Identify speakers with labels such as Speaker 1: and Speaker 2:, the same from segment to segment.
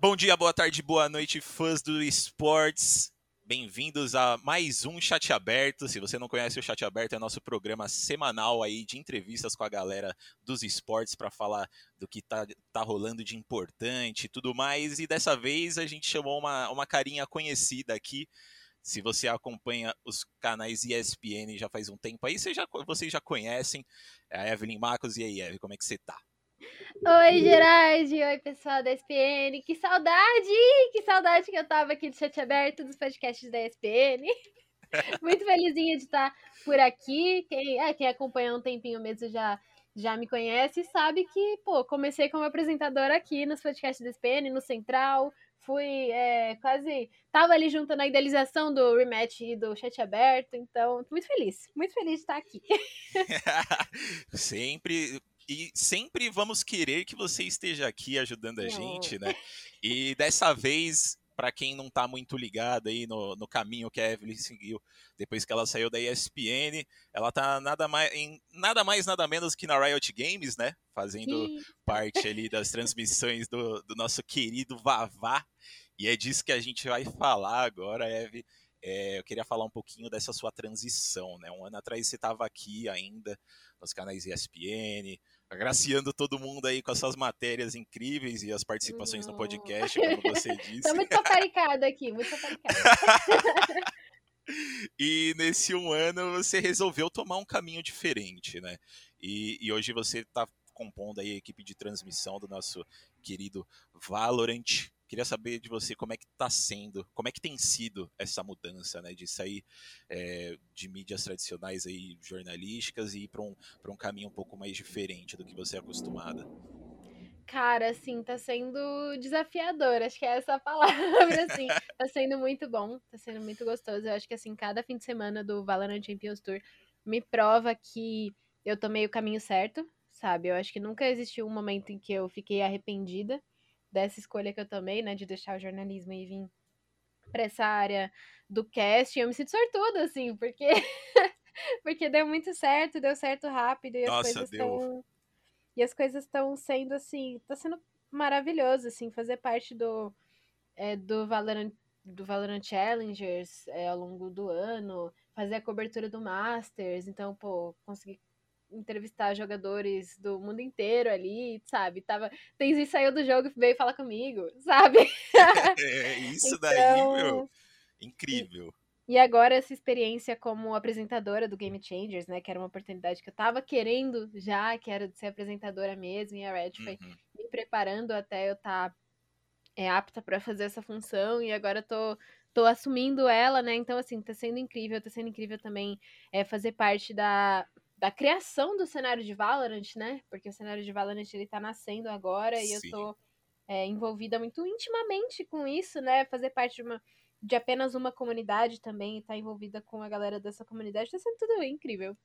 Speaker 1: Bom dia, boa tarde, boa noite, fãs do esportes. Bem-vindos a mais um Chat Aberto. Se você não conhece o Chat Aberto, é nosso programa semanal aí de entrevistas com a galera dos esportes para falar do que tá, tá rolando de importante e tudo mais. E dessa vez a gente chamou uma, uma carinha conhecida aqui. Se você acompanha os canais ESPN já faz um tempo aí, você já, vocês já conhecem é a Evelyn Marcos. E aí, Evelyn, como é que você tá?
Speaker 2: Oi, Gerard! Oi, pessoal da ESPN! Que saudade! Que saudade que eu tava aqui do chat aberto dos podcasts da ESPN. Muito felizinha de estar por aqui. Quem, é, quem acompanha um tempinho mesmo já, já me conhece e sabe que, pô, comecei como apresentadora aqui nos podcasts da ESPN, no Central. Fui é, quase. Tava ali junto na idealização do rematch e do chat aberto, então, muito feliz, muito feliz de estar aqui.
Speaker 1: Sempre e sempre vamos querer que você esteja aqui ajudando a não. gente, né? E dessa vez, para quem não está muito ligado aí no, no caminho que a Evelyn seguiu depois que ela saiu da ESPN, ela tá nada mais, em nada mais, nada menos que na Riot Games, né? Fazendo parte ali das transmissões do, do nosso querido Vavá. E é disso que a gente vai falar agora, Eve. É, eu queria falar um pouquinho dessa sua transição, né? Um ano atrás você estava aqui ainda nos canais ESPN, agraciando todo mundo aí com as suas matérias incríveis e as participações no podcast, como você disse.
Speaker 2: Tô muito paparicada aqui, muito paparicada.
Speaker 1: e nesse um ano você resolveu tomar um caminho diferente, né? E, e hoje você está compondo aí a equipe de transmissão do nosso querido Valorant. Queria saber de você como é que está sendo, como é que tem sido essa mudança, né, de sair é, de mídias tradicionais aí jornalísticas e ir para um, um caminho um pouco mais diferente do que você é acostumada.
Speaker 2: Cara, assim, tá sendo desafiador, acho que é essa a palavra, assim. tá sendo muito bom, tá sendo muito gostoso. Eu acho que, assim, cada fim de semana do Valorant Champions Tour me prova que eu tomei o caminho certo, sabe? Eu acho que nunca existiu um momento em que eu fiquei arrependida dessa escolha que eu tomei, né, de deixar o jornalismo e vir para essa área do cast. Eu me sinto sortuda, assim, porque porque deu muito certo, deu certo rápido e
Speaker 1: Nossa,
Speaker 2: as coisas
Speaker 1: estão
Speaker 2: e as coisas estão sendo assim, tá sendo maravilhoso, assim, fazer parte do é, do Valorant do Valorant Challengers é, ao longo do ano, fazer a cobertura do Masters, então, pô, conseguir entrevistar jogadores do mundo inteiro ali, sabe? Tava, Tenzin saiu do jogo e veio falar comigo, sabe?
Speaker 1: É, isso então, daí, meu, incrível.
Speaker 2: E, e agora essa experiência como apresentadora do Game Changers, né? Que era uma oportunidade que eu tava querendo já, que era de ser apresentadora mesmo, e a Red foi uhum. me preparando até eu estar tá, é, apta para fazer essa função, e agora eu tô tô assumindo ela, né? Então, assim, tá sendo incrível, tá sendo incrível também é, fazer parte da, da criação do cenário de Valorant, né? Porque o cenário de Valorant ele tá nascendo agora Sim. e eu tô é, envolvida muito intimamente com isso, né? Fazer parte de uma de apenas uma comunidade também e estar tá envolvida com a galera dessa comunidade tá sendo tudo incrível.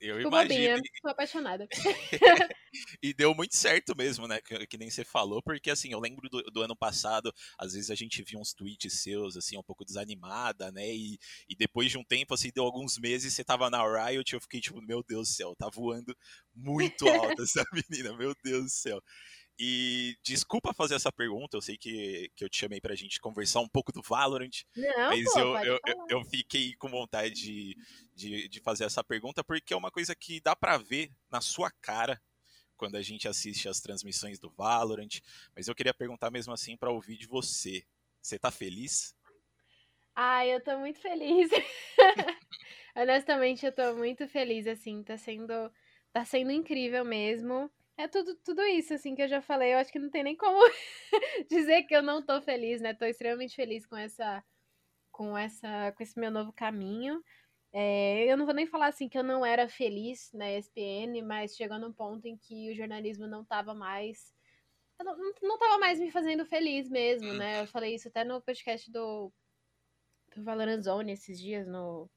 Speaker 1: Eu Fico imagino. Bobinha,
Speaker 2: tô apaixonada.
Speaker 1: e deu muito certo mesmo, né? Que, que, nem você falou, porque assim, eu lembro do, do, ano passado, às vezes a gente via uns tweets seus, assim, um pouco desanimada, né? E, e depois de um tempo, assim, deu alguns meses, você tava na Riot, eu fiquei tipo, meu Deus do céu, tá voando muito alta essa menina, meu Deus do céu. E desculpa fazer essa pergunta, eu sei que, que eu te chamei pra gente conversar um pouco do Valorant,
Speaker 2: Não,
Speaker 1: mas
Speaker 2: pô,
Speaker 1: eu, eu, eu, eu, fiquei com vontade de, de, de, fazer essa pergunta, porque é uma coisa que dá pra ver na sua cara quando a gente assiste as transmissões do Valorant, mas eu queria perguntar mesmo assim para ouvir de você. Você tá feliz?
Speaker 2: Ai, eu tô muito feliz. Honestamente, eu tô muito feliz, assim, tá sendo, tá sendo incrível mesmo. É tudo, tudo isso, assim, que eu já falei. Eu acho que não tem nem como dizer que eu não tô feliz, né? Tô extremamente feliz com essa, com essa, com esse meu novo caminho. É, eu não vou nem falar assim que eu não era feliz na ESPN, mas chegou num ponto em que o jornalismo não tava mais. Não, não tava mais me fazendo feliz mesmo, né? Eu falei isso até no podcast do, do Valorant Zone esses dias, no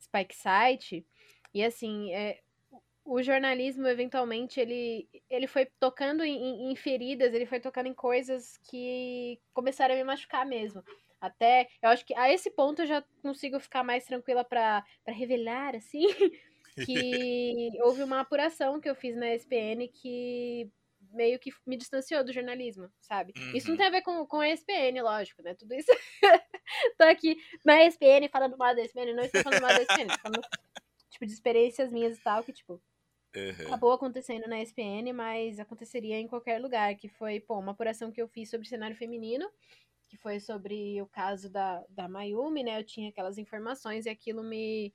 Speaker 2: Spike Site. E assim, é, o jornalismo, eventualmente, ele, ele foi tocando em, em, feridas, ele foi tocando em coisas que começaram a me machucar mesmo. Até, eu acho que a esse ponto eu já consigo ficar mais tranquila para revelar, assim, que houve uma apuração que eu fiz na SPN que meio que me distanciou do jornalismo, sabe? Uhum. Isso não uhum. tem a ver com, com a ESPN, lógico, né? Tudo isso. tô aqui na ESPN falando mal da ESPN, não estou falando mal da ESPN, falando, tipo, de experiências minhas e tal, que, tipo, Uhum. Acabou acontecendo na ESPN, mas aconteceria em qualquer lugar, que foi, pô, uma apuração que eu fiz sobre cenário feminino, que foi sobre o caso da, da Mayumi, né? Eu tinha aquelas informações e aquilo me.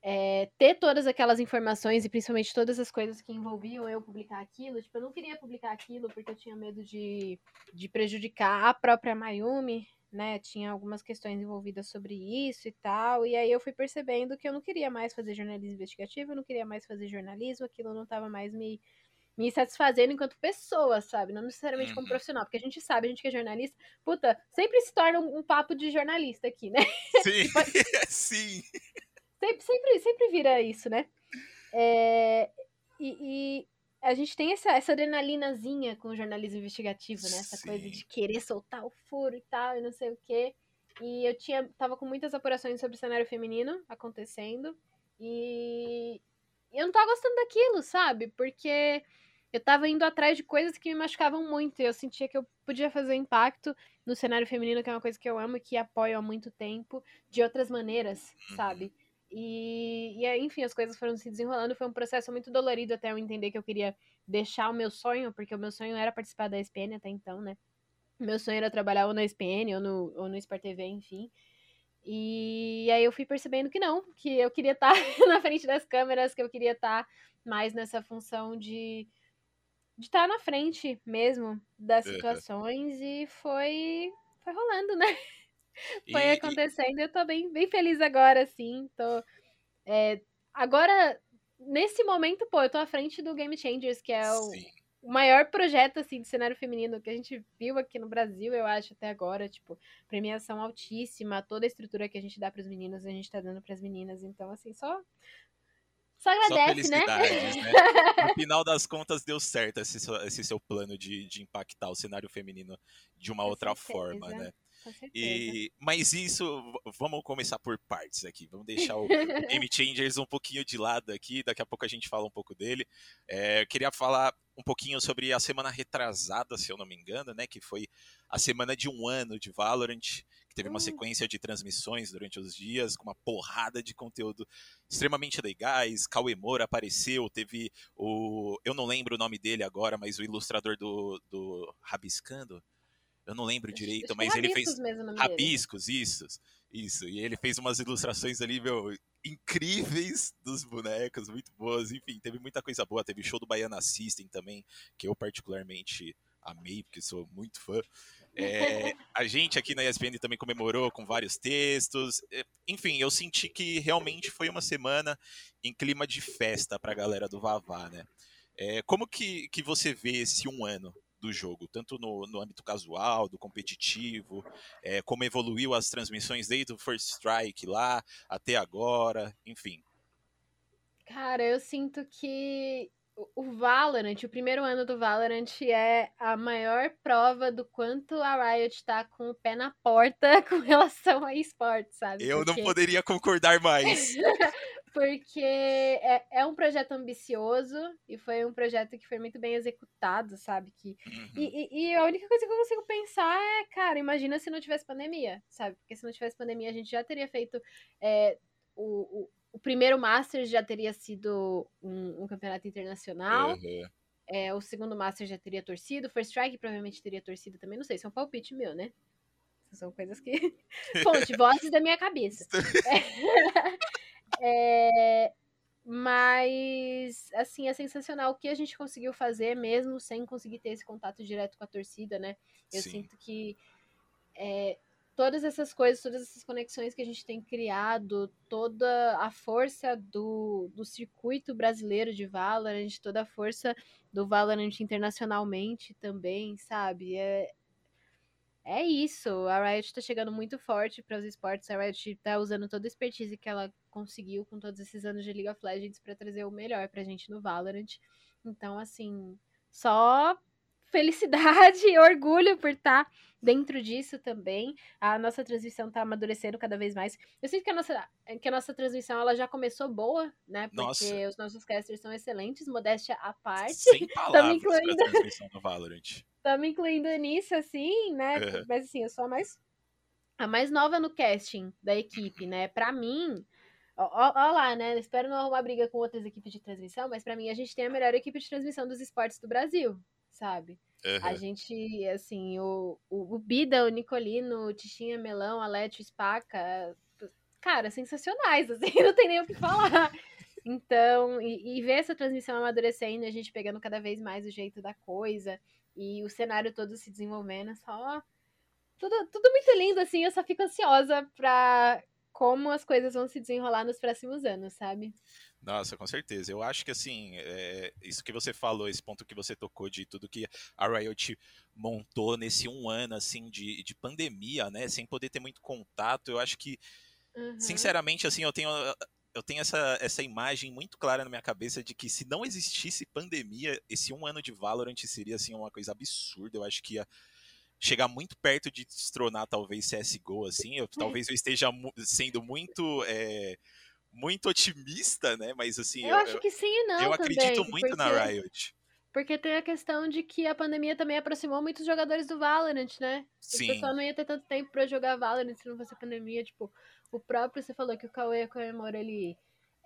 Speaker 2: É, ter todas aquelas informações e principalmente todas as coisas que envolviam eu publicar aquilo, tipo, eu não queria publicar aquilo porque eu tinha medo de, de prejudicar a própria Mayumi, né? Tinha algumas questões envolvidas sobre isso e tal. E aí eu fui percebendo que eu não queria mais fazer jornalismo investigativo, eu não queria mais fazer jornalismo, aquilo não estava mais me, me satisfazendo enquanto pessoa, sabe? Não necessariamente como uhum. profissional, porque a gente sabe, a gente que é jornalista, puta, sempre se torna um, um papo de jornalista aqui, né?
Speaker 1: Sim, tipo, sim.
Speaker 2: Sempre, sempre, sempre vira isso, né? É, e, e a gente tem essa, essa adrenalinazinha com o jornalismo investigativo, né? Essa Sim. coisa de querer soltar o furo e tal, e não sei o quê. E eu tinha, tava com muitas apurações sobre o cenário feminino acontecendo. E eu não tava gostando daquilo, sabe? Porque eu tava indo atrás de coisas que me machucavam muito. E eu sentia que eu podia fazer impacto no cenário feminino, que é uma coisa que eu amo e que apoio há muito tempo, de outras maneiras, sabe? E, e enfim, as coisas foram se desenrolando. Foi um processo muito dolorido até eu entender que eu queria deixar o meu sonho, porque o meu sonho era participar da SPN até então, né? Meu sonho era trabalhar ou na SPN ou no, ou no Sport TV, enfim. E aí eu fui percebendo que não, que eu queria estar na frente das câmeras, que eu queria estar mais nessa função de de estar na frente mesmo das situações e foi foi rolando, né? Foi e, acontecendo e eu tô bem, bem feliz agora, assim. Tô, é, agora, nesse momento, pô, eu tô à frente do Game Changers, que é o, o, maior projeto, assim, de cenário feminino que a gente viu aqui no Brasil, eu acho, até agora. Tipo, premiação altíssima, toda a estrutura que a gente dá pros meninos, a gente tá dando pras meninas. Então, assim, só só agradece,
Speaker 1: Só
Speaker 2: né?
Speaker 1: né? No final das contas, deu certo esse seu, esse seu plano de, de impactar o cenário feminino de uma Com outra certeza. forma, né? E, mas isso, vamos começar por partes aqui. Vamos deixar o Game Changers um pouquinho de lado aqui. Daqui a pouco a gente fala um pouco dele. É, eu queria falar um pouquinho sobre a semana retrasada, se eu não me engano, né? Que foi a semana de um ano de Valorant, que teve uma hum. sequência de transmissões durante os dias, com uma porrada de conteúdo extremamente legais. Cauê Moura apareceu, teve o. Eu não lembro o nome dele agora, mas o ilustrador do, do Rabiscando eu não lembro direito, mas ele fez rabiscos, isso, isso. E ele fez umas ilustrações ali, meu, incríveis dos bonecos, muito boas. Enfim, teve muita coisa boa. Teve show do Baiana System também, que eu particularmente amei, porque sou muito fã. É, a gente aqui na ESPN também comemorou com vários textos. É, enfim, eu senti que realmente foi uma semana em clima de festa para a galera do Vavá, né? É, como que, que você vê esse um ano do jogo, tanto no, no âmbito casual, do competitivo, é, como evoluiu as transmissões desde o First Strike lá até agora, enfim.
Speaker 2: Cara, eu sinto que o Valorant, o primeiro ano do Valorant é a maior prova do quanto a Riot tá com o pé na porta com relação a esportes, sabe?
Speaker 1: Eu Porque... não poderia concordar mais.
Speaker 2: porque é, é um projeto ambicioso e foi um projeto que foi muito bem executado, sabe? Que, uhum. e, e, a única coisa que eu consigo pensar é, cara, imagina se não tivesse pandemia, sabe? Porque se não tivesse pandemia, a gente já teria feito é, o, o, o, primeiro Masters já teria sido um, um campeonato internacional. Uhum. É, o segundo Master já teria torcido, o First Strike provavelmente teria torcido também, não sei, isso é um palpite meu, né? São coisas que. Fonte, vozes da minha cabeça. É. Mas, assim, é sensacional o que a gente conseguiu fazer, mesmo sem conseguir ter esse contato direto com a torcida, né? Eu Sim. sinto que é, todas essas coisas, todas essas conexões que a gente tem criado, toda a força do, do circuito brasileiro de Valorant, toda a força do Valorant internacionalmente também, sabe? É, é isso. A Riot tá chegando muito forte para os esportes. A Riot tá usando toda a expertise que ela conseguiu com todos esses anos de League of Legends para trazer o melhor pra gente no Valorant. Então, assim, só felicidade e orgulho por estar tá dentro disso também. A nossa transmissão está amadurecendo cada vez mais. Eu sinto que a nossa, que a nossa transmissão ela já começou boa, né? Porque nossa. os nossos casters são excelentes, modéstia à parte.
Speaker 1: Sem palavras incluindo... pra transmissão do Valorant.
Speaker 2: Estamos incluindo nisso, assim, né? Uhum. Mas assim, eu sou a mais, a mais nova no casting da equipe, né? Pra mim, ó, lá, né? Espero não arrumar briga com outras equipes de transmissão, mas para mim a gente tem a melhor equipe de transmissão dos esportes do Brasil, sabe? Uhum. A gente, assim, o, o, o, Bida, o Nicolino, o Tichinha Melão, a Lete, o Spaca, cara, sensacionais, assim, não tem nem o que falar. Então, e, e, ver essa transmissão amadurecendo, a gente pegando cada vez mais o jeito da coisa e o cenário todo se desenvolvendo, só. Tudo, tudo muito lindo, assim, eu só fico ansiosa pra como as coisas vão se desenrolar nos próximos anos, sabe?
Speaker 1: Nossa, com certeza. Eu acho que assim, é, isso que você falou, esse ponto que você tocou de tudo que a Riot montou nesse um ano assim de, de pandemia, né? Sem poder ter muito contato, eu acho que, uhum. sinceramente, assim, eu tenho eu tenho essa, essa imagem muito clara na minha cabeça de que se não existisse pandemia, esse um ano de Valorant seria assim uma coisa absurda. Eu acho que ia chegar muito perto de destronar talvez CSGO, assim. Eu, talvez eu esteja sendo muito é, muito otimista, né? Mas assim,
Speaker 2: eu, eu acho que sim e não.
Speaker 1: Eu também, acredito muito porque, na Riot.
Speaker 2: Porque tem a questão de que a pandemia também aproximou muitos jogadores do Valorant, né? Sim. O pessoal não ia ter tanto tempo para jogar Valorant se não fosse a pandemia. Tipo, o próprio, você falou que o Cauê Coemora, ele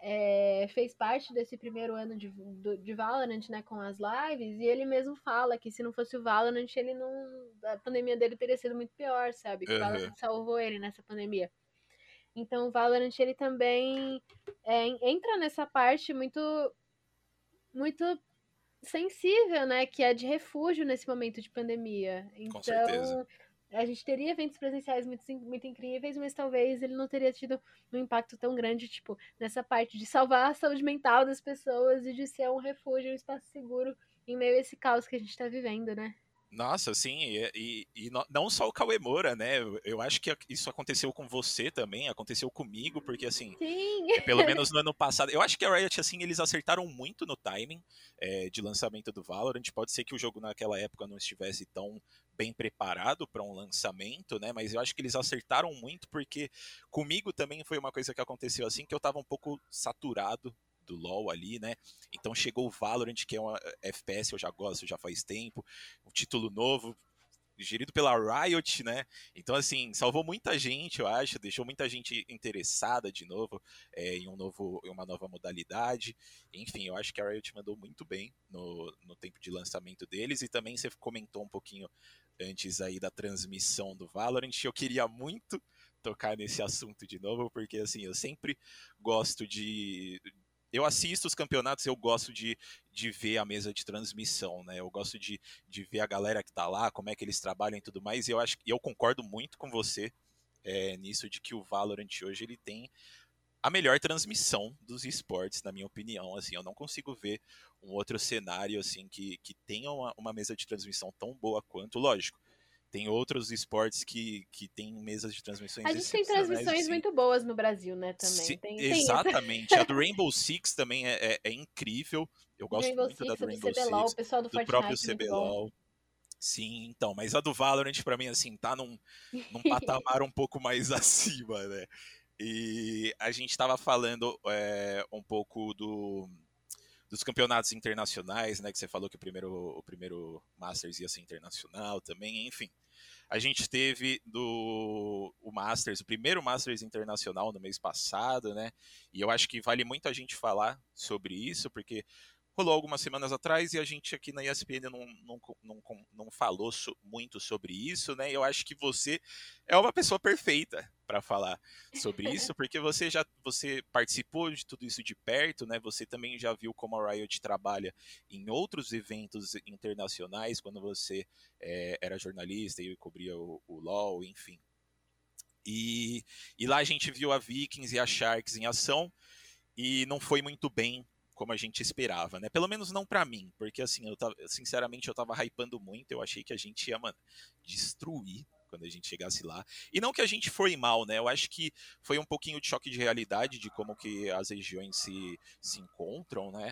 Speaker 2: é, fez parte desse primeiro ano de, de Valorant, né, com as lives, e ele mesmo fala que se não fosse o Valorant, ele não. A pandemia dele teria sido muito pior, sabe? Que uhum. o Valorant salvou ele nessa pandemia. Então o Valorant ele também é, entra nessa parte muito muito sensível, né, que é de refúgio nesse momento de pandemia. Então, a gente teria eventos presenciais muito, muito incríveis, mas talvez ele não teria tido um impacto tão grande, tipo, nessa parte de salvar a saúde mental das pessoas e de ser um refúgio, um espaço seguro em meio a esse caos que a gente está vivendo, né?
Speaker 1: Nossa, sim, e, e, e, não só o Cauê Moura, né? Eu acho que isso aconteceu com você também, aconteceu comigo, porque assim,
Speaker 2: sim.
Speaker 1: pelo menos no ano passado, eu acho que a Riot, assim, eles acertaram muito no timing é, de lançamento do Valorant. Pode ser que o jogo naquela época não estivesse tão bem preparado para um lançamento, né? Mas eu acho que eles acertaram muito, porque comigo também foi uma coisa que aconteceu assim, que eu tava um pouco saturado do LoL ali, né? Então chegou o Valorant, que é uma eh, FPS, eu já gosto, já faz tempo, um título novo, gerido pela Riot, né? Então, assim, salvou muita gente, eu acho, deixou muita gente interessada de novo é, em, um novo, em uma nova modalidade. Enfim, eu acho que a Riot mandou muito bem no, no tempo de lançamento deles. E também você comentou um pouquinho antes aí da transmissão do Valorant. Eu queria muito tocar nesse assunto de novo, porque assim, eu sempre gosto de, eu assisto os campeonatos, eu gosto de, de ver a mesa de transmissão, né? Eu gosto de, de ver a galera que tá lá, como é que eles trabalham e tudo mais. E eu acho eu concordo muito com você é, nisso de que o Valorant hoje ele tem a melhor transmissão dos esportes, na minha opinião. Assim, eu não consigo ver um outro cenário assim que, que tenha uma, uma mesa de transmissão tão boa quanto, lógico tem outros esportes que, que tem mesas de transmissões.
Speaker 2: A gente tem transmissões muito boas no Brasil, né? Também.
Speaker 1: Se,
Speaker 2: tem,
Speaker 1: exatamente. Tem a do Rainbow Six também é, é, é incrível. Eu gosto Rainbow muito Six, da do Rainbow CBLOL, Six. O pessoal do, do próprio CBLOL. Sim, então, mas a do Valorant para mim assim tá num, num patamar um pouco mais acima, né? E a gente estava falando é, um pouco do dos campeonatos internacionais, né? Que você falou que o primeiro, o primeiro Masters ia ser internacional também, enfim. A gente teve do o Masters, o primeiro Masters internacional no mês passado, né? E eu acho que vale muito a gente falar sobre isso, porque rolou algumas semanas atrás e a gente aqui na ESPN não, não, não, não falou so, muito sobre isso, né? Eu acho que você é uma pessoa perfeita para falar sobre isso, porque você já você participou de tudo isso de perto, né? Você também já viu como a Riot trabalha em outros eventos internacionais, quando você é, era jornalista e cobria o, o LoL, enfim. E, e lá a gente viu a Vikings e a Sharks em ação e não foi muito bem como a gente esperava, né? Pelo menos não para mim, porque assim, eu tava, sinceramente eu tava hypando muito, eu achei que a gente ia, mano, destruir quando a gente chegasse lá. E não que a gente foi mal, né? Eu acho que foi um pouquinho de choque de realidade de como que as regiões se, se encontram, né?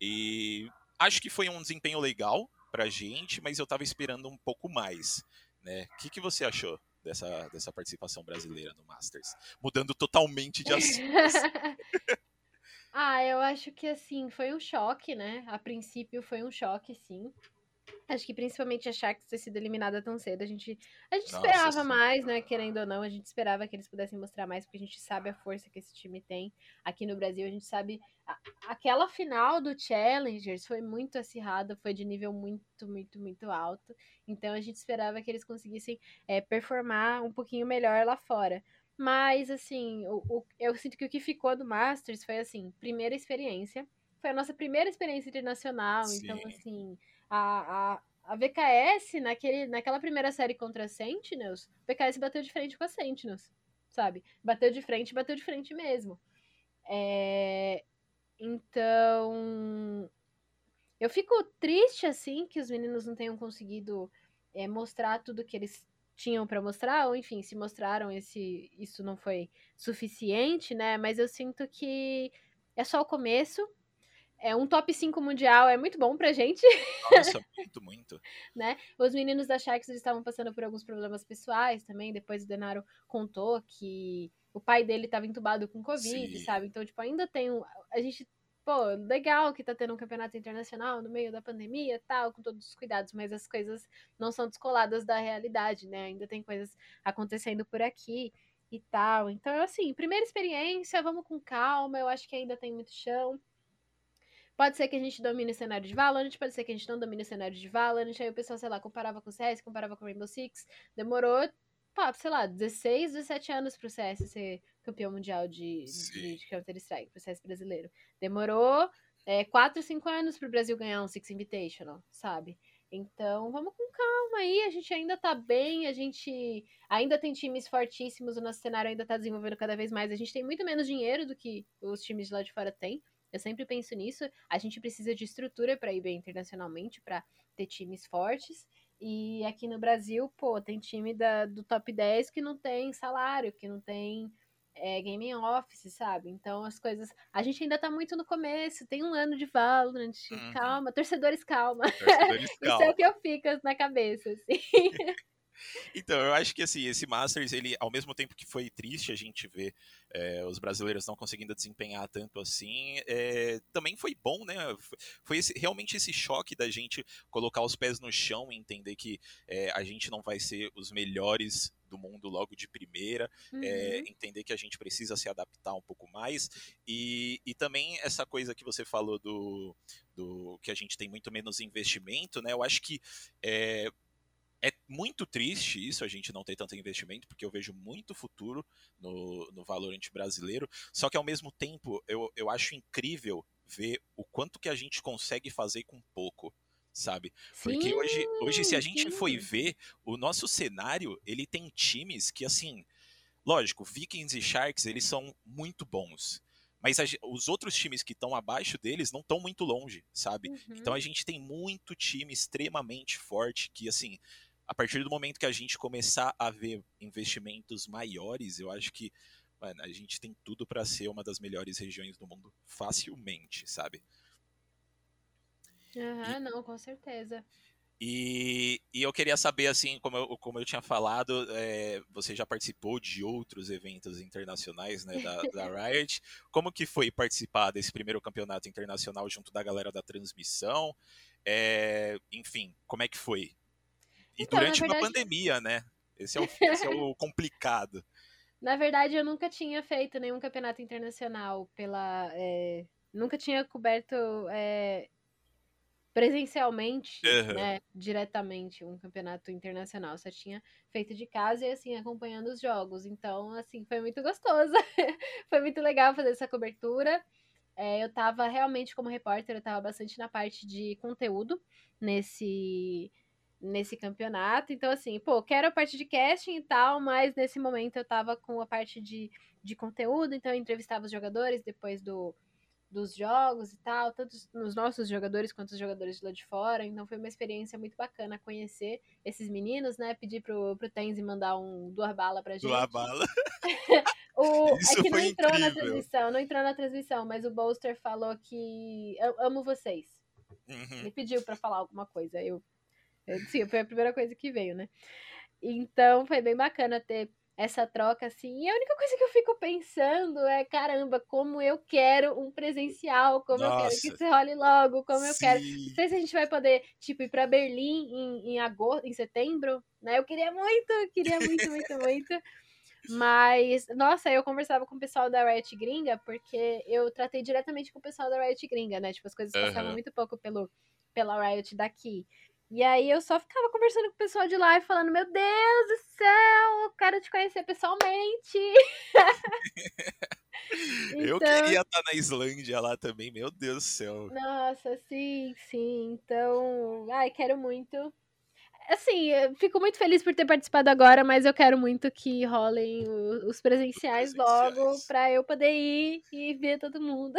Speaker 1: E acho que foi um desempenho legal pra gente, mas eu tava esperando um pouco mais, né? O que, que você achou dessa, dessa participação brasileira no Masters? Mudando totalmente de assunto.
Speaker 2: Ah, eu acho que assim, foi um choque, né? A princípio foi um choque, sim. Acho que principalmente a Sharks ter sido eliminada tão cedo. A gente, a gente Nossa, esperava sim. mais, né? Querendo ou não, a gente esperava que eles pudessem mostrar mais, porque a gente sabe a força que esse time tem. Aqui no Brasil, a gente sabe. A, aquela final do Challengers foi muito acirrada, foi de nível muito, muito, muito alto. Então a gente esperava que eles conseguissem é, performar um pouquinho melhor lá fora. Mas, assim, o, o, eu sinto que o que ficou do Masters foi, assim, primeira experiência. Foi a nossa primeira experiência internacional. Sim. Então, assim a, a, a VKS, naquele, naquela primeira série contra a Sentinels, o VKS bateu de frente com a Sentinels, sabe? Bateu de frente, bateu de frente mesmo. É... Então, eu fico triste, assim, que os meninos não tenham conseguido é, mostrar tudo que eles tinham para mostrar, ou enfim, se mostraram, esse, isso não foi suficiente, né? Mas eu sinto que é só o começo, é um top 5 mundial é muito bom pra gente.
Speaker 1: Nossa, muito, muito.
Speaker 2: né? Os meninos da Sharks estavam passando por alguns problemas pessoais também. Depois o Denaro contou que o pai dele estava entubado com Covid, Sim. sabe? Então, tipo, ainda tem um. A gente. Pô, legal que tá tendo um campeonato internacional no meio da pandemia tal, com todos os cuidados, mas as coisas não são descoladas da realidade, né? Ainda tem coisas acontecendo por aqui e tal. Então, assim, primeira experiência, vamos com calma, eu acho que ainda tem muito chão. Pode ser que a gente domine o cenário de Valorant, pode ser que a gente não domine o cenário de Valorant. Aí o pessoal, sei lá, comparava com o CS, comparava com o Rainbow Six. Demorou, pá, sei lá, 16, 17 anos pro CS ser campeão mundial de, de, de Counter-Strike, pro CS brasileiro. Demorou é, 4, 5 anos pro Brasil ganhar um Six Invitational, sabe? Então, vamos com calma aí, a gente ainda tá bem, a gente ainda tem times fortíssimos, o nosso cenário ainda tá desenvolvendo cada vez mais. A gente tem muito menos dinheiro do que os times de lá de fora têm. Eu sempre penso nisso. A gente precisa de estrutura para ir bem internacionalmente, para ter times fortes. E aqui no Brasil, pô, tem time da, do top 10 que não tem salário, que não tem é, gaming office, sabe? Então as coisas. A gente ainda tá muito no começo, tem um ano de Valorant, uhum. calma, torcedores, calma. Torcedores, calma. Isso é o que eu fico na cabeça, assim.
Speaker 1: Então, eu acho que assim, esse Masters, ele, ao mesmo tempo que foi triste a gente ver é, os brasileiros não conseguindo desempenhar tanto assim, é, também foi bom, né? Foi esse, realmente esse choque da gente colocar os pés no chão e entender que é, a gente não vai ser os melhores do mundo logo de primeira, uhum. entender que a gente precisa se adaptar um pouco mais e, e também essa coisa que você falou do, do que a gente tem muito menos investimento, né? Eu acho que é, muito triste isso, a gente não ter tanto investimento, porque eu vejo muito futuro no, no Valorant brasileiro. Só que ao mesmo tempo, eu, eu acho incrível ver o quanto que a gente consegue fazer com pouco sabe? Porque sim, hoje, hoje, se a gente sim. foi ver, o nosso cenário, ele tem times que, assim, lógico, Vikings e Sharks, eles são muito bons. Mas a, os outros times que estão abaixo deles não estão muito longe, sabe? Uhum. Então a gente tem muito time extremamente forte que, assim, a partir do momento que a gente começar a ver investimentos maiores, eu acho que mano, a gente tem tudo para ser uma das melhores regiões do mundo facilmente, sabe?
Speaker 2: Aham, uhum, não, com certeza.
Speaker 1: E, e, eu queria saber, assim, como eu, como eu tinha falado, é, você já participou de outros eventos internacionais né, da, da, Riot. Como que foi participar desse primeiro campeonato internacional junto da galera da transmissão? É, enfim, como é que foi? E então, durante verdade... uma pandemia, né? Esse é, o, esse é o complicado.
Speaker 2: Na verdade, eu nunca tinha feito nenhum campeonato internacional pela. É... Nunca tinha coberto é... presencialmente, uhum. né? Diretamente um campeonato internacional. Só tinha feito de casa e assim, acompanhando os jogos. Então, assim, foi muito gostoso. foi muito legal fazer essa cobertura. É, eu tava realmente como repórter, eu tava bastante na parte de conteúdo nesse nesse campeonato. Então, assim, pô, quero a parte de casting e tal, mas nesse momento eu tava com a parte de, de conteúdo, então eu entrevistava os jogadores depois do, dos jogos e tal, tanto os nossos jogadores quanto os jogadores de lá de fora. Então foi uma experiência muito bacana conhecer esses meninos, né? Pedir pro, pro Tenzi mandar um duas bala pra gente.
Speaker 1: Duas bala.
Speaker 2: o, Isso é que não entrou incrível. na transmissão, não entrou na transmissão, mas o Bolster falou que eu amo vocês. Uhum. Ele pediu para falar alguma coisa. Eu, sim, foi a primeira coisa que veio, né? Então foi bem bacana ter essa troca assim. E a única coisa que eu fico pensando é, caramba, como eu quero um presencial, como Nossa. eu quero que isso role logo, como Sim. eu quero. Não sei se a gente vai poder, tipo, ir para Berlim em, em agosto, em setembro, né? Eu queria muito, queria muito, muito, muito. Mas, nossa, eu conversava com o pessoal da Riot Gringa, porque eu tratei diretamente com o pessoal da Riot Gringa, né? Tipo, as coisas uhum. passavam muito pouco pelo, pela Riot daqui. E aí eu só ficava conversando com o pessoal de lá e falando, meu Deus do céu, eu quero te conhecer pessoalmente.
Speaker 1: então... Eu queria estar na Islândia lá também, meu Deus do céu.
Speaker 2: Nossa, sim, sim. Então, ai, quero muito. Assim, eu fico muito feliz por ter participado agora, mas eu quero muito que rolem os presenciais, os presenciais. logo para eu poder ir e ver todo mundo.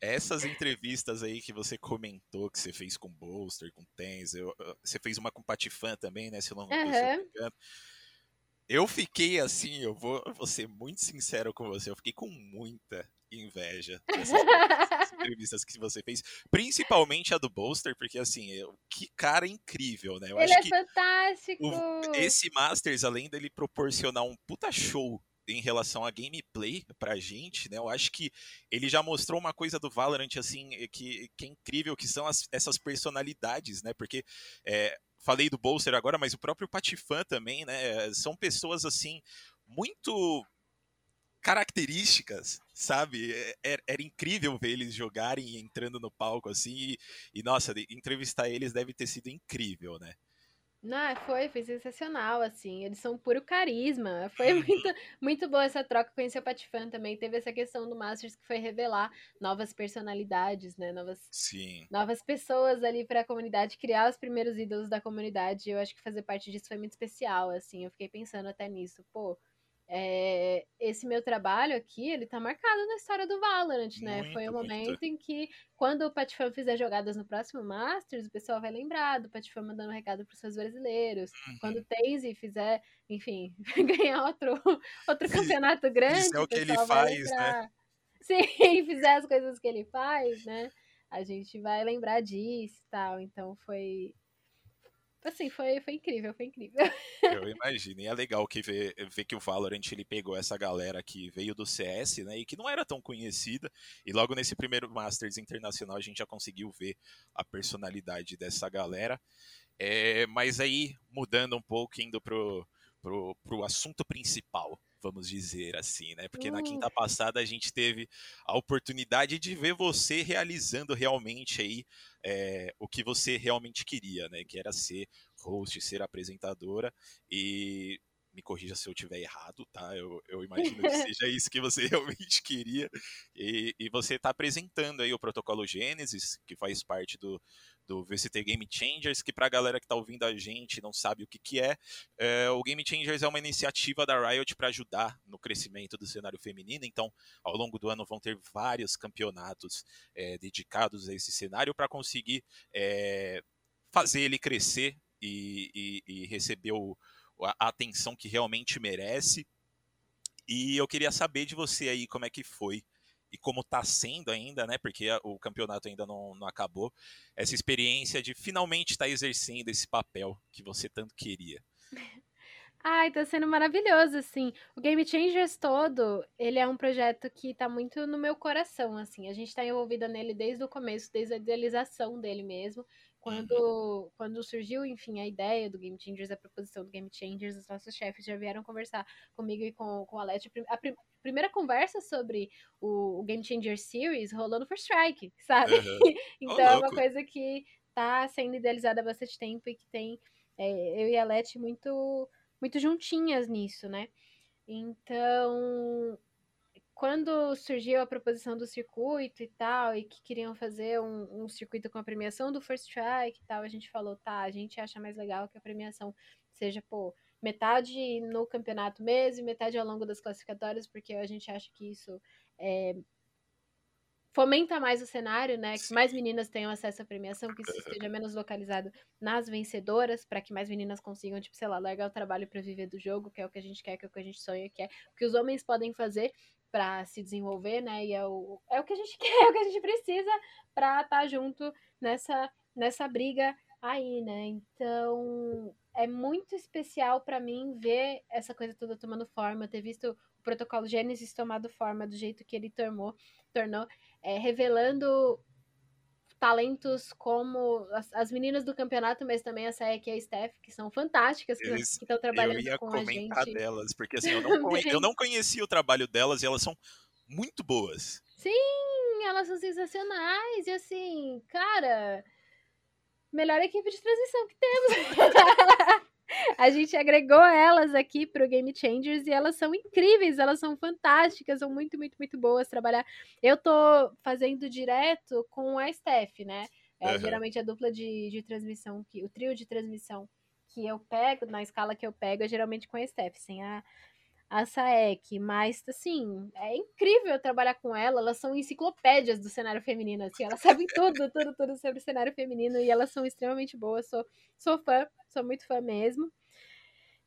Speaker 1: Essas entrevistas aí que você comentou, que você fez com Bolster, com Tens, eu, você fez uma com Patifan também, né? Se eu não uhum. engano. Eu fiquei assim, eu vou, vou ser muito sincero com você, eu fiquei com muita inveja dessas entrevistas que você fez, principalmente a do Bolster, porque assim, eu, que cara incrível, né?
Speaker 2: Eu Ele é fantástico! O,
Speaker 1: esse Masters, além dele proporcionar um puta show em relação a gameplay pra gente, né? Eu acho que ele já mostrou uma coisa do Valorant, assim, que, que é incrível, que são as, essas personalidades, né? Porque é, falei do Bolster agora, mas o próprio Patifan também, né? São pessoas, assim, muito características, sabe? Era, é, é, era, incrível ver eles jogarem e entrando no palco assim. E, e, nossa, entrevistar eles deve ter sido incrível, né?
Speaker 2: Não, foi, foi sensacional, assim. Eles são puro carisma. Foi muito, muito boa essa troca. Conheci o Patifan também. Teve essa questão do Masters que foi revelar novas personalidades, né? Novas,
Speaker 1: Sim.
Speaker 2: novas pessoas ali para a comunidade, criar os primeiros ídolos da comunidade. Eu acho que fazer parte disso foi muito especial, assim. Eu fiquei pensando até nisso. Pô, é, esse meu trabalho aqui, ele tá marcado na história do Valorant, né? Muito, Foi o momento muito. em que, quando o Patifam fizer jogadas no próximo Masters, o pessoal vai lembrar do Patifam mandando um recado pros seus brasileiros. Uhum. Quando o Taze fizer, enfim, ganhar outro, outro campeonato grande, Isso
Speaker 1: é o que ele faz, né?
Speaker 2: Sim, fizer as coisas que ele faz, né? A gente vai lembrar disso e tal. Então foi Assim, foi, foi incrível, foi incrível.
Speaker 1: Eu imagino. E é legal que ver, ver que o Valorant ele pegou essa galera que veio do CS, né? E que não era tão conhecida. E logo nesse primeiro Masters Internacional a gente já conseguiu ver a personalidade dessa galera. É, mas aí, mudando um pouco, indo pro, pro, pro assunto principal vamos dizer assim, né? Porque na quinta passada a gente teve a oportunidade de ver você realizando realmente aí é, o que você realmente queria, né? Que era ser host, ser apresentadora e me corrija se eu tiver errado, tá? Eu, eu imagino que seja isso que você realmente queria. E, e você está apresentando aí o protocolo Gênesis, que faz parte do, do VCT Game Changers, que para a galera que está ouvindo a gente não sabe o que, que é, é, o Game Changers é uma iniciativa da Riot para ajudar no crescimento do cenário feminino. Então, ao longo do ano vão ter vários campeonatos é, dedicados a esse cenário para conseguir é, fazer ele crescer e, e, e receber o, a atenção que realmente merece. E eu queria saber de você aí como é que foi e como está sendo ainda, né? Porque o campeonato ainda não, não acabou. Essa experiência de finalmente estar tá exercendo esse papel que você tanto queria.
Speaker 2: Ai, tá sendo maravilhoso, assim. O Game Changers todo, ele é um projeto que tá muito no meu coração, assim. A gente tá envolvida nele desde o começo, desde a idealização dele mesmo. Quando, quando surgiu, enfim, a ideia do Game Changers, a proposição do Game Changers, os nossos chefes já vieram conversar comigo e com, com a Leti. A prim primeira conversa sobre o, o, Game Changer Series rolou no First Strike, sabe? Uhum. então oh, é uma coisa que tá sendo idealizada há bastante tempo e que tem é, eu e a Leti muito muito juntinhas nisso, né? Então, quando surgiu a proposição do circuito e tal, e que queriam fazer um, um, circuito com a premiação do First Strike e tal, a gente falou, tá, a gente acha mais legal que a premiação seja, pô, metade no campeonato mesmo e metade ao longo das classificatórias, porque a gente acha que isso é, fomenta mais o cenário, né? Que mais meninas tenham acesso à premiação, que isso esteja menos localizado nas vencedoras, para que mais meninas consigam, tipo, sei lá, largar o trabalho para viver do jogo, que é o que a gente quer, que é o que a gente sonha, que é o que os homens podem fazer para se desenvolver, né? E é o, é o que a gente quer, é o que a gente precisa para estar tá junto nessa, nessa briga aí, né? Então é muito especial para mim ver essa coisa toda tomando forma, ter visto o protocolo Gênesis tomado forma do jeito que ele tornou, tornou é, revelando talentos como as, as, meninas do campeonato, mas também a Saek e a Steph, que são fantásticas, que estão trabalhando
Speaker 1: eu ia
Speaker 2: com
Speaker 1: comentar
Speaker 2: a gente.
Speaker 1: delas, porque assim, eu não, eu não conhecia o trabalho delas e elas são muito boas.
Speaker 2: Sim, elas são sensacionais, e assim, cara, melhor equipe de transição que temos. a gente agregou elas aqui para o Game Changers e elas são incríveis, elas são fantásticas, são muito, muito, muito boas trabalhar. Eu tô fazendo direto com a Steph, né? É, uhum. Geralmente a dupla de, de transmissão, que, o trio de transmissão que eu pego, na escala que eu pego, é geralmente com a Steph, sem a, a Saek, mas assim, é incrível trabalhar com ela, elas são enciclopédias do cenário feminino, assim, elas sabem tudo, tudo, tudo sobre o cenário feminino e elas são extremamente boas, sou, sou fã, sou muito fã mesmo.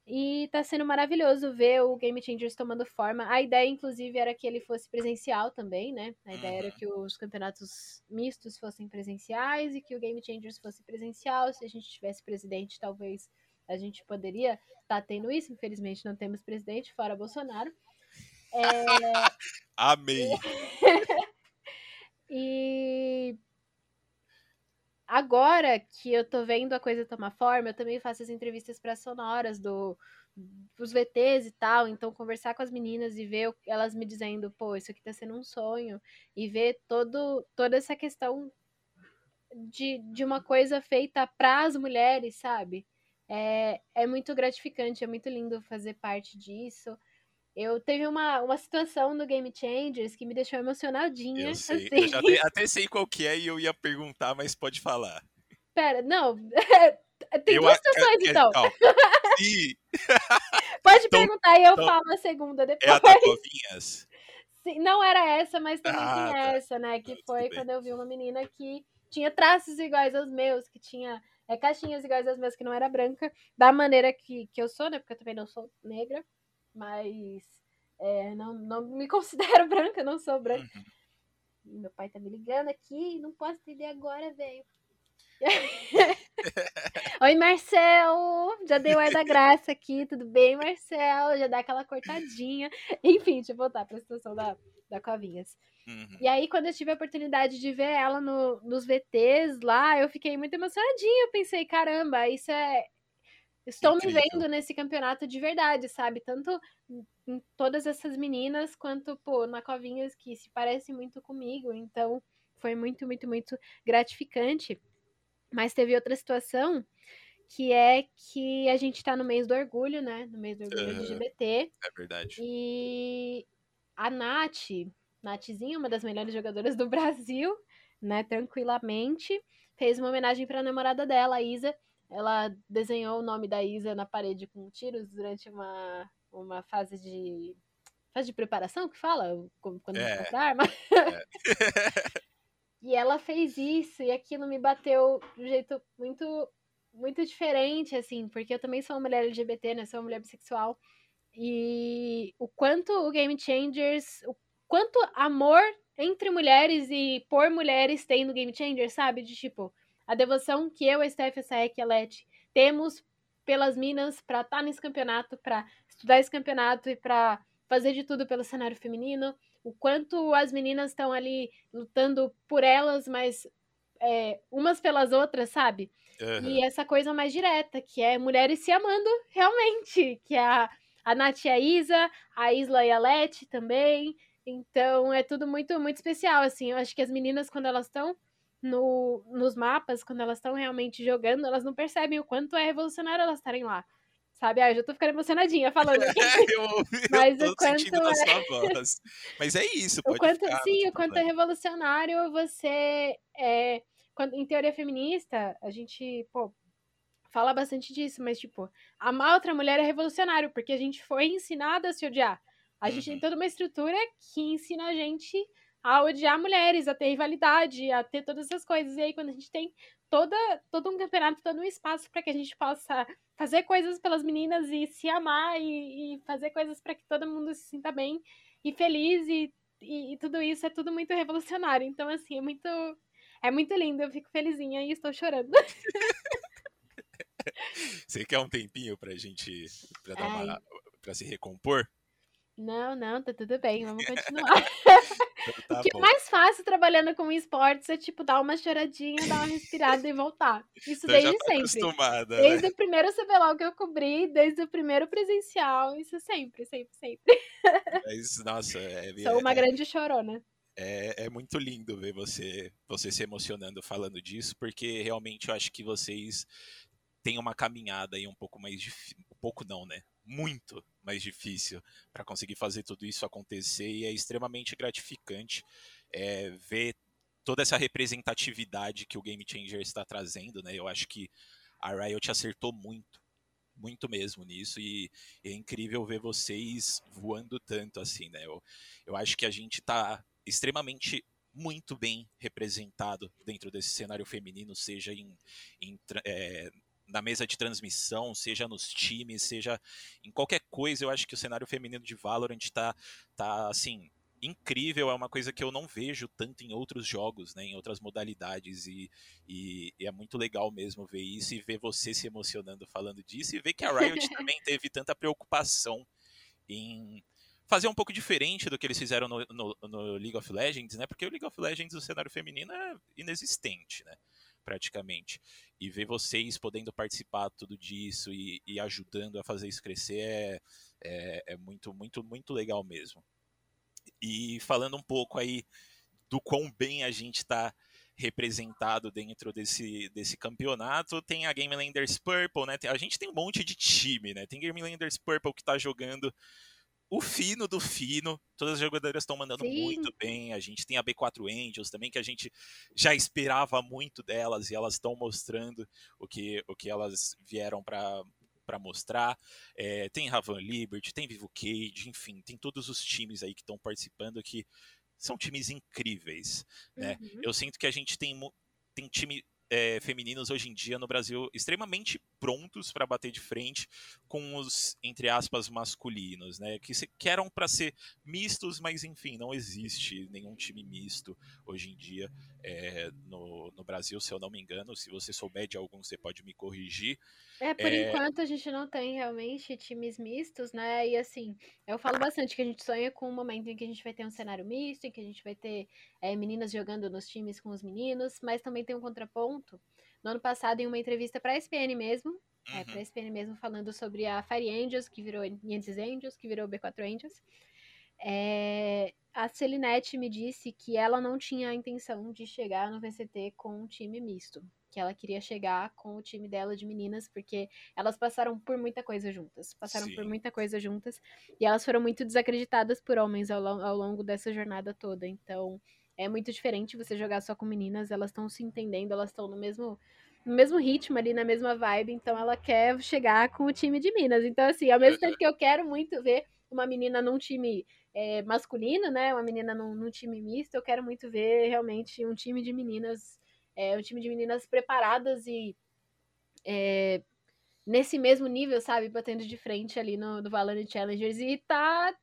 Speaker 2: E tá sendo maravilhoso ver o Game Changers tomando forma. A ideia, inclusive, era que ele fosse presencial também, né? A ideia era uhum. que os campeonatos mistos fossem presenciais e que o Game Changers fosse presencial. Se a gente tivesse presidente, talvez a gente poderia estar tá tendo isso. Infelizmente, não temos presidente, fora Bolsonaro. É...
Speaker 1: Amei!
Speaker 2: e agora que eu tô vendo a coisa tomar forma, eu também faço as entrevistas para sonoras do os VTs e tal, então conversar com as meninas e ver elas me dizendo, pô, isso aqui tá sendo um sonho, e ver todo, toda essa questão de, de uma coisa feita para as mulheres, sabe? É, é muito gratificante, é muito lindo fazer parte disso. Eu teve uma, uma situação no Game Changers que me deixou emocionadinha.
Speaker 1: Eu sei,
Speaker 2: assim.
Speaker 1: eu já até, até sei qual que é e eu ia perguntar, mas pode falar.
Speaker 2: Pera, não. Tem eu, duas situações, é, então.
Speaker 1: Sim.
Speaker 2: pode então, perguntar e eu então, falo a segunda depois.
Speaker 1: É a da Covinhas?
Speaker 2: Sim, não era essa, mas também ah, tem tá. essa, né? Que foi quando eu vi uma menina que tinha traços iguais aos meus, que tinha é, caixinhas iguais às minhas que não era branca, da maneira que, que eu sou, né? Porque eu também não sou negra, mas é, não, não me considero branca, não sou branca. Uhum. Meu pai tá me ligando aqui, não posso entender agora, velho. Oi, Marcel! Já dei o ar da graça aqui, tudo bem, Marcel? Já dá aquela cortadinha. Enfim, deixa eu voltar pra situação da, da Covinhas. Uhum. E aí, quando eu tive a oportunidade de ver ela no, nos VTs lá, eu fiquei muito emocionadinha. Eu pensei, caramba, isso é. Estou me vendo nesse campeonato de verdade, sabe? Tanto em todas essas meninas, quanto, pô, na Covinhas, que se parece muito comigo. Então, foi muito, muito, muito gratificante. Mas teve outra situação que é que a gente tá no mês do orgulho, né? No mês do orgulho uh, LGBT.
Speaker 1: É verdade.
Speaker 2: E a Nath, Nathzinha, uma das melhores jogadoras do Brasil, né, tranquilamente, fez uma homenagem para a namorada dela, a Isa. Ela desenhou o nome da Isa na parede com tiros durante uma, uma fase de fase de preparação que fala quando é. compra arma. É. e ela fez isso e aquilo me bateu de um jeito muito muito diferente assim, porque eu também sou uma mulher LGBT, né? Sou uma mulher bissexual. E o quanto o Game Changers, o quanto amor entre mulheres e por mulheres tem no Game Changer, sabe? De tipo, a devoção que eu, a Steph, a Saek e a Let temos pelas minas para estar tá nesse campeonato, para estudar esse campeonato e para fazer de tudo pelo cenário feminino. O quanto as meninas estão ali lutando por elas, mas é, umas pelas outras, sabe? Uhum. E essa coisa mais direta, que é mulheres se amando realmente, que é a, a Nath e a Isa, a Isla e a Leti também, então é tudo muito, muito especial, assim. Eu acho que as meninas, quando elas estão no, nos mapas, quando elas estão realmente jogando, elas não percebem o quanto é revolucionário elas estarem lá. Sabe? Ah, eu já tô ficando emocionadinha falando aqui.
Speaker 1: eu, Mas eu o quanto é... sua voz. Mas é isso, pode
Speaker 2: o quanto,
Speaker 1: ficar,
Speaker 2: Sim, o quanto é revolucionário você... É, quando, em teoria feminista, a gente, pô, fala bastante disso, mas, tipo, amar outra mulher é revolucionário, porque a gente foi ensinada a se odiar. A gente tem uhum. toda uma estrutura que ensina a gente a odiar mulheres, a ter rivalidade, a ter todas essas coisas. E aí, quando a gente tem toda, todo um campeonato, todo um espaço para que a gente possa fazer coisas pelas meninas e se amar e, e fazer coisas para que todo mundo se sinta bem, e feliz e, e, e, tudo isso é tudo muito revolucionário. Então, assim, é muito. É muito lindo, eu fico felizinha e estou chorando.
Speaker 1: Você quer um tempinho pra gente. pra, dar uma, pra se recompor?
Speaker 2: Não, não, tá tudo bem, vamos continuar. Então tá o que é mais fácil trabalhando com esportes é, tipo, dar uma choradinha, dar uma respirada e voltar. Isso então desde tá sempre. Né? desde né? o primeiro CBLOL que eu cobri, desde o primeiro presencial, isso sempre, sempre, sempre.
Speaker 1: Mas, nossa, é...
Speaker 2: Sou uma é, grande chorona.
Speaker 1: É, é muito lindo ver você, você se emocionando falando disso, porque realmente eu acho que vocês têm uma caminhada aí um pouco mais difícil. Um pouco não, né? muito mais difícil para conseguir fazer tudo isso acontecer e é extremamente gratificante é, ver toda essa representatividade que o Game Changer está trazendo, né? Eu acho que a Riot acertou muito, muito mesmo nisso e, é incrível ver vocês voando tanto assim, né? Eu, eu acho que a gente está extremamente muito bem representado dentro desse cenário feminino, seja em, em é, na mesa de transmissão, seja nos times, seja em qualquer coisa, eu acho que o cenário feminino de Valorant está tá assim, incrível, é uma coisa que eu não vejo tanto em outros jogos, né, em outras modalidades, e, e, e, é muito legal mesmo ver isso e ver você se emocionando falando disso, e ver que a Riot também teve tanta preocupação em fazer um pouco diferente do que eles fizeram no, no, no League of Legends, né, porque o League of Legends, o cenário feminino é inexistente, né, praticamente. E ver vocês podendo participar tudo disso e, e ajudando a fazer isso crescer é, é, é, muito, muito, muito legal mesmo. E falando um pouco aí do quão bem a gente está representado dentro desse, desse campeonato. Tem a Game Landers Purple, né? A gente tem um monte de time, né? Tem Game Landers Purple que está jogando o fino do fino. Todas as jogadoras estão mandando Sim. muito bem. A gente tem a B4 Angels também, que a gente já esperava muito delas e elas estão mostrando o que, o que elas vieram para para mostrar. É, tem Ravan Liberty, tem Vivo Cage, enfim, tem todos os times aí que estão participando que são times incríveis. Né? Uhum. Eu sinto que a gente tem, tem time é, femininos hoje em dia no Brasil extremamente prontos para bater de frente com os, entre aspas, masculinos, né? Que, se, que eram para ser mistos, mas enfim, não existe nenhum time misto hoje em dia é, no, no Brasil, se eu não me engano. Se você souber de algum, você pode me corrigir.
Speaker 2: É, por é... enquanto a gente não tem realmente times mistos, né? E assim, eu falo bastante que a gente sonha com um momento em que a gente vai ter um cenário misto, em que a gente vai ter é, meninas jogando nos times com os meninos, mas também tem um contraponto. No ano passado, em uma entrevista para a SPN mesmo, é, uhum. é, para a SPN mesmo, falando sobre a Fire Angels, que virou Niantes Angels, que virou B4 Angels, é, a Celinette me disse que ela não tinha a intenção de chegar no VCT com um time misto que ela queria chegar com o time dela de meninas, porque elas passaram por muita coisa juntas. Passaram Sim. por muita coisa juntas. E elas foram muito desacreditadas por homens ao, ao longo dessa jornada toda. Então, é muito diferente você jogar só com meninas. Elas estão se entendendo, elas estão no mesmo no mesmo ritmo ali, na mesma vibe, então ela quer chegar com o time de Minas. Então, assim, ao mesmo tempo que eu quero muito ver uma menina num time é, masculino, né? Uma menina num, num, time misto, eu quero muito ver realmente um time de meninas é um time de meninas preparadas e é, nesse mesmo nível, sabe? Batendo de frente ali no, no Valorant Challengers. E tá,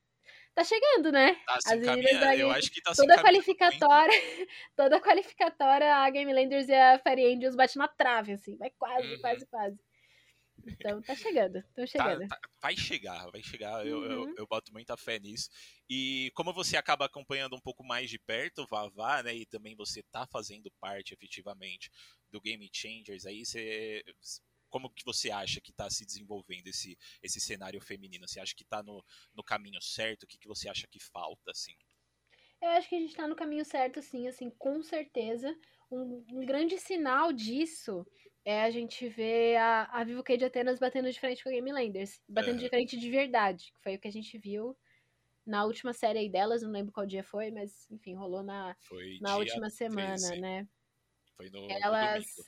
Speaker 2: tá chegando, né?
Speaker 1: Tá As meninas da
Speaker 2: eu acho que tá toda qualificatória, toda qualificatória, a Game Landers e a Fire Angels bate na trave, assim. Vai quase, uhum. quase, quase. Então tá chegando, tá, chegando.
Speaker 1: Tá, tá, vai chegar, vai chegar. Uhum. Eu, eu, uhum. eu, boto muita fé nisso. E como você acaba acompanhando um pouco mais de perto o Vavá, né? E também você tá fazendo parte efetivamente do Game Changers, aí você. Como que você acha que está se desenvolvendo esse, esse cenário feminino? Você acha que está no, no caminho certo? O que, que você acha que falta, assim?
Speaker 2: Eu acho que a gente está no caminho certo, sim, assim, com certeza. Um, um grande sinal disso é a gente ver a, a Vivo Cage Atenas batendo de frente com a Game Landers. Batendo de frente de verdade, que foi o que a gente viu na última série aí delas, não lembro qual dia foi, mas enfim, rolou na, na última semana, 13. né?
Speaker 1: Foi no,
Speaker 2: elas,
Speaker 1: no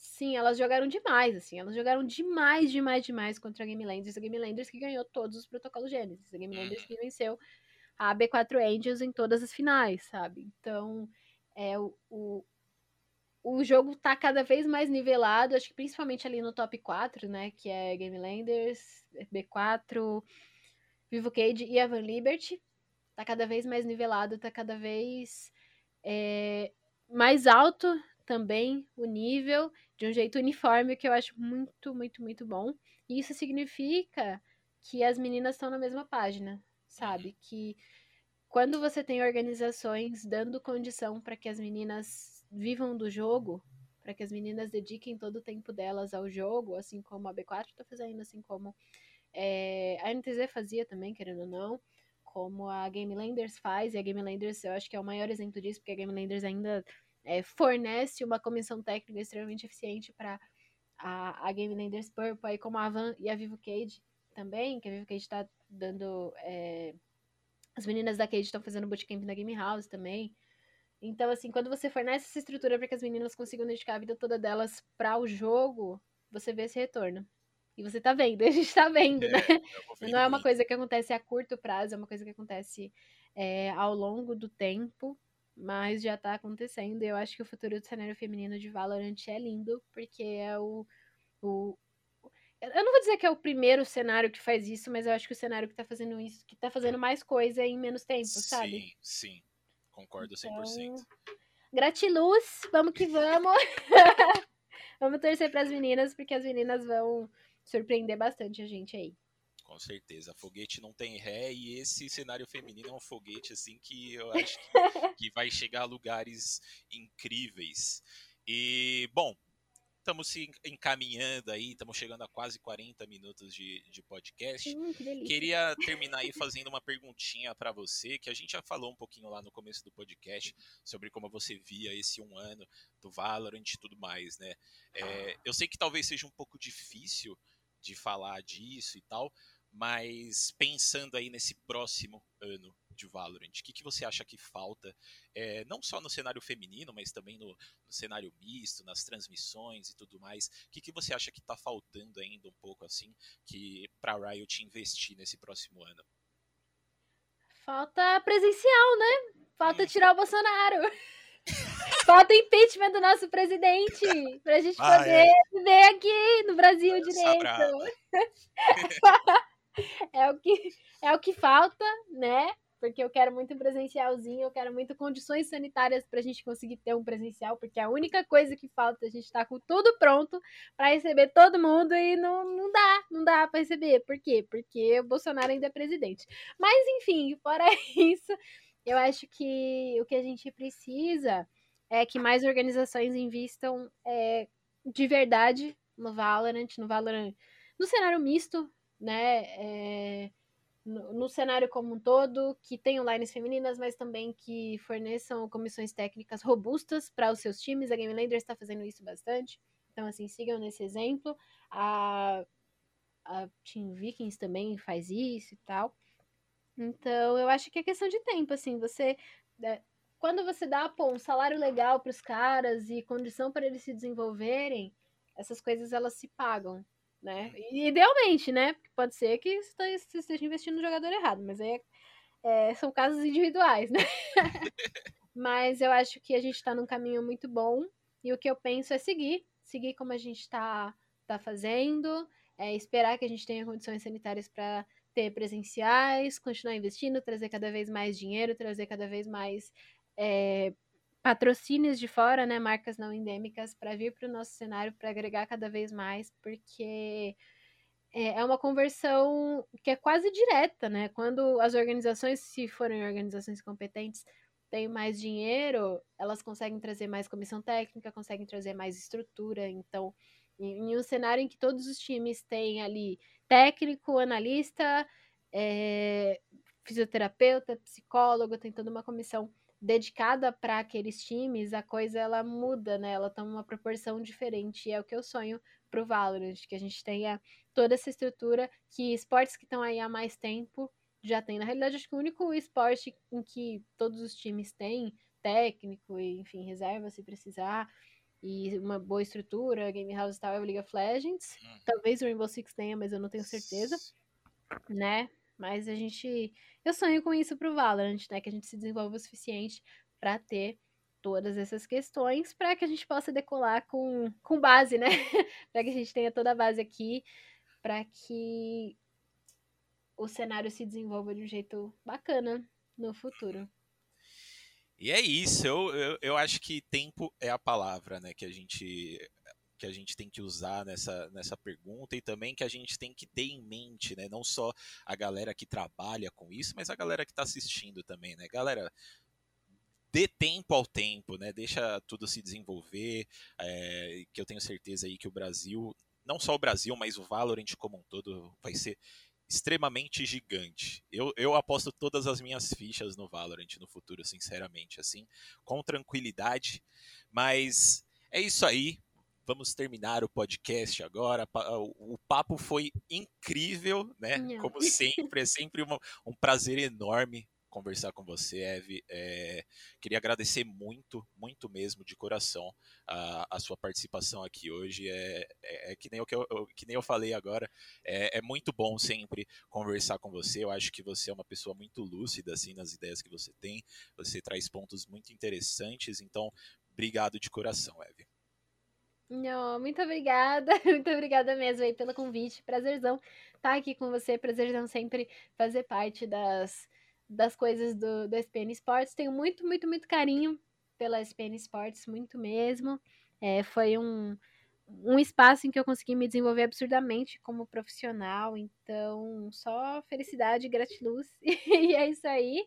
Speaker 2: Sim, elas jogaram demais, assim, elas jogaram demais, demais, demais contra a Game Landers. A Game Landers que ganhou todos os protocolos Gênesis. A Game Landers que uhum. venceu a B4 Angels em todas as finais, sabe? Então, é o, o, o jogo tá cada vez mais nivelado, acho que principalmente ali no top 4, né? Que é Game Landers, B4, Vivo Cage e Evan Liberty. tá cada vez mais nivelado, tá cada vez é, mais alto também o nível, de um jeito uniforme, que eu acho muito, muito, muito bom. E isso significa que as meninas estão na mesma página, sabe? Que quando você tem organizações dando condição para que as meninas vivam do jogo, para que as meninas dediquem todo o tempo delas ao jogo, assim como a B4 está fazendo, assim como é, a NTZ fazia também, querendo ou não, como a Game Landers faz, e a Game Landers eu acho que é o maior exemplo disso, porque a Game Landers ainda é, fornece uma comissão técnica extremamente eficiente para a, a Game Landers Purple, aí como a Van e a Vivo Cage também, que a Vivo Cage está dando. É, as meninas da Cage estão fazendo bootcamp na Game House também. Então, assim, quando você fornece essa estrutura para que as meninas consigam dedicar a vida toda delas para o jogo, você vê esse retorno. E você tá vendo, a gente tá vendo, né? É, Não é uma coisa que acontece a curto prazo, é uma coisa que acontece é, ao longo do tempo, mas já tá acontecendo. E eu acho que o futuro do cenário feminino de Valorant é lindo, porque é o, o. Eu não vou dizer que é o primeiro cenário que faz isso, mas eu acho que o cenário que tá fazendo isso, que tá fazendo mais coisa em menos tempo, sabe?
Speaker 1: Sim, sim. Concordo 100%. Então,
Speaker 2: gratiluz, vamos que vamos. vamos torcer para as meninas, porque as meninas vão surpreender bastante a gente aí.
Speaker 1: Com certeza. Foguete não tem ré e esse cenário feminino é um foguete assim que eu acho que, que vai chegar a lugares incríveis. E, bom, estamos se encaminhando aí, estamos chegando a quase 40 minutos de, de podcast.
Speaker 2: Hum, que
Speaker 1: Queria terminar aí fazendo uma perguntinha para você, que a gente já falou um pouquinho lá no começo do podcast sobre como você via esse um ano do Valorant e tudo mais, né? É, eu sei que talvez seja um pouco difícil de falar disso e tal, mas pensando aí nesse próximo ano de Valorant, o que, que você acha que falta, é, não só no cenário feminino, mas também no, no cenário misto, nas transmissões e tudo mais? O que, que você acha que está faltando ainda um pouco assim, que para Riot investir nesse próximo ano?
Speaker 2: Falta presencial, né? Falta hum. tirar o Bolsonaro. Falta impeachment do nosso presidente pra gente ah, poder é. viver aqui no Brasil direito. é o que é o que falta, né? Porque eu quero muito presencialzinho, eu quero muito condições sanitárias pra gente conseguir ter um presencial, porque a única coisa que falta, a gente tá com tudo pronto para receber todo mundo e não, não dá, não dá para receber. Por quê? Porque o Bolsonaro ainda é presidente. Mas enfim, fora isso, eu acho que o que a gente precisa é que mais organizações invistam é, de verdade no Valorant, no Valorant, no cenário misto, né? É, no, no, cenário como um todo, que tenham lines femininas, mas também que forneçam comissões técnicas robustas para os seus times. A Game Lander está fazendo isso bastante. Então, assim, sigam nesse exemplo. A, a Team Vikings também faz isso e tal. Então, eu acho que é questão de tempo, assim, você. É, quando você dá pô, um salário legal para os caras e condição para eles se desenvolverem, essas coisas elas se pagam, né? E, idealmente, né? Pode ser que você esteja investindo no jogador errado, mas aí é, são casos individuais, né? mas eu acho que a gente está num caminho muito bom e o que eu penso é seguir, seguir como a gente está tá fazendo, é esperar que a gente tenha condições sanitárias para ter presenciais, continuar investindo, trazer cada vez mais dinheiro, trazer cada vez mais é, patrocínios de fora, né, marcas não endêmicas, para vir para o nosso cenário, para agregar cada vez mais, porque é, é uma conversão que é quase direta, né? Quando as organizações, se forem organizações competentes, têm mais dinheiro, elas conseguem trazer mais comissão técnica, conseguem trazer mais estrutura. Então, em, um cenário em que todos os times têm ali técnico, analista, é, fisioterapeuta, psicólogo, tem toda uma comissão dedicada para aqueles times, a coisa ela muda, né? Ela toma uma proporção diferente. E é o que eu sonho pro Valorant, que a gente tenha toda essa estrutura que esportes que estão aí há mais tempo já tem. Na realidade, acho que o único esporte em que todos os times têm técnico e, enfim, reserva se precisar e uma boa estrutura, Game House e tal, é o League of Legends. Hum. Talvez o Rainbow Six tenha, mas eu não tenho certeza, né? Mas a gente. Eu sonho com isso pro Valorant, né? Que a gente se desenvolva o suficiente para ter todas essas questões para que a gente possa decolar com, com base, né? para que a gente tenha toda a base aqui, para que o cenário se desenvolva de um jeito bacana no futuro.
Speaker 1: E é isso, eu, eu, eu acho que tempo é a palavra, né, que a gente que a gente tem que usar nessa, nessa pergunta e também que a gente tem que ter em mente, né? Não só a galera que trabalha com isso, mas a galera que está assistindo também, né? Galera, dê tempo ao tempo, né? Deixa tudo se desenvolver, é, que eu tenho certeza aí que o Brasil, não só o Brasil, mas o Valorant como um todo vai ser extremamente gigante. Eu, eu aposto todas as minhas fichas no Valorant no futuro, sinceramente, assim, com tranquilidade. Mas é isso aí. Vamos terminar o podcast agora. O papo foi incrível, né? Como sempre, é sempre uma, um prazer enorme conversar com você, Eve. É, queria agradecer muito, muito mesmo, de coração, a, a sua participação aqui hoje. É, é, é que, nem o que, eu, que nem eu falei agora, é, é, muito bom sempre conversar com você. Eu acho que você é uma pessoa muito lúcida assim, nas ideias que você tem. Você traz pontos muito interessantes. Então, obrigado de coração, Eve.
Speaker 2: Não, muito obrigada, muito obrigada mesmo aí pelo convite. Prazerzão estar aqui com você, prazerzão sempre fazer parte das, das coisas do, do SPN Sports. Tenho muito, muito, muito carinho pela SPN Sports, muito mesmo. É, foi um, um espaço em que eu consegui me desenvolver absurdamente como profissional, então só felicidade gratiluz. e é isso aí.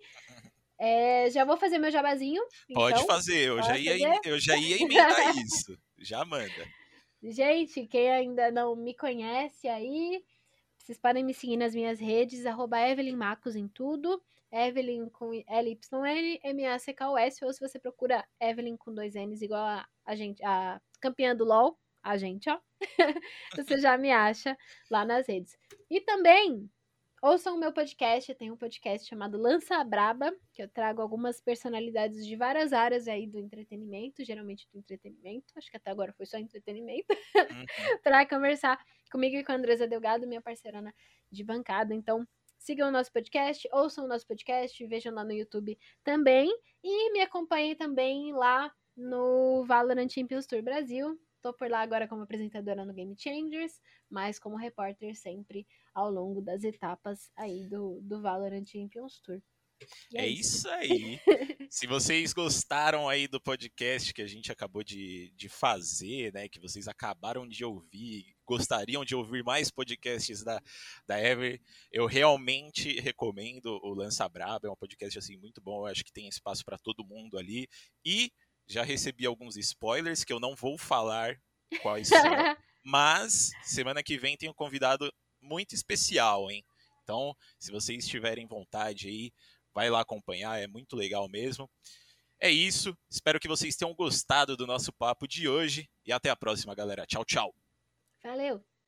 Speaker 2: É, já vou fazer meu jabazinho.
Speaker 1: Pode
Speaker 2: então.
Speaker 1: fazer, eu, já ia, eu já ia emendar isso. Já manda.
Speaker 2: Gente, quem ainda não me conhece aí, vocês podem me seguir nas minhas redes, arroba Evelyn Macos em tudo. Evelyn com L-Y-N, M-A-C-K-O-S, ou se você procura Evelyn com dois N's, igual a, a gente, a campeã do LOL, a gente, ó. você já me acha lá nas redes. E também, ouçam o meu podcast, tem um podcast chamado Lança Braba, que eu trago algumas personalidades de várias áreas aí do entretenimento, geralmente do entretenimento, acho que até agora foi só entretenimento, uhum. para conversar comigo e com a Andresa Delgado, minha parceirana de bancada. Então, sigam o nosso podcast, ouçam o nosso podcast, vejam lá no YouTube também. E me acompanhem também lá no Valorant Champions Tour Brasil. Tô por lá agora como apresentadora no Game Changers, mas como repórter sempre ao longo das etapas aí do, do Valorant Champions Tour.
Speaker 1: É, é, isso aí. Se vocês gostaram aí do podcast que a gente acabou de, de fazer, né? Que vocês acabaram de ouvir, gostariam de ouvir mais podcasts da, da Ever, eu realmente recomendo o Lança Braba. É um podcast assim muito bom. Eu acho que tem espaço para todo mundo ali. E já recebi alguns spoilers que eu não vou falar quais são. mas semana que vem tem um convidado muito especial, hein? Então, se vocês tiverem vontade aí, vai lá acompanhar, é muito legal mesmo. É isso, espero que vocês tenham gostado do nosso papo de hoje e até a próxima, galera. Tchau, tchau.
Speaker 2: Valeu!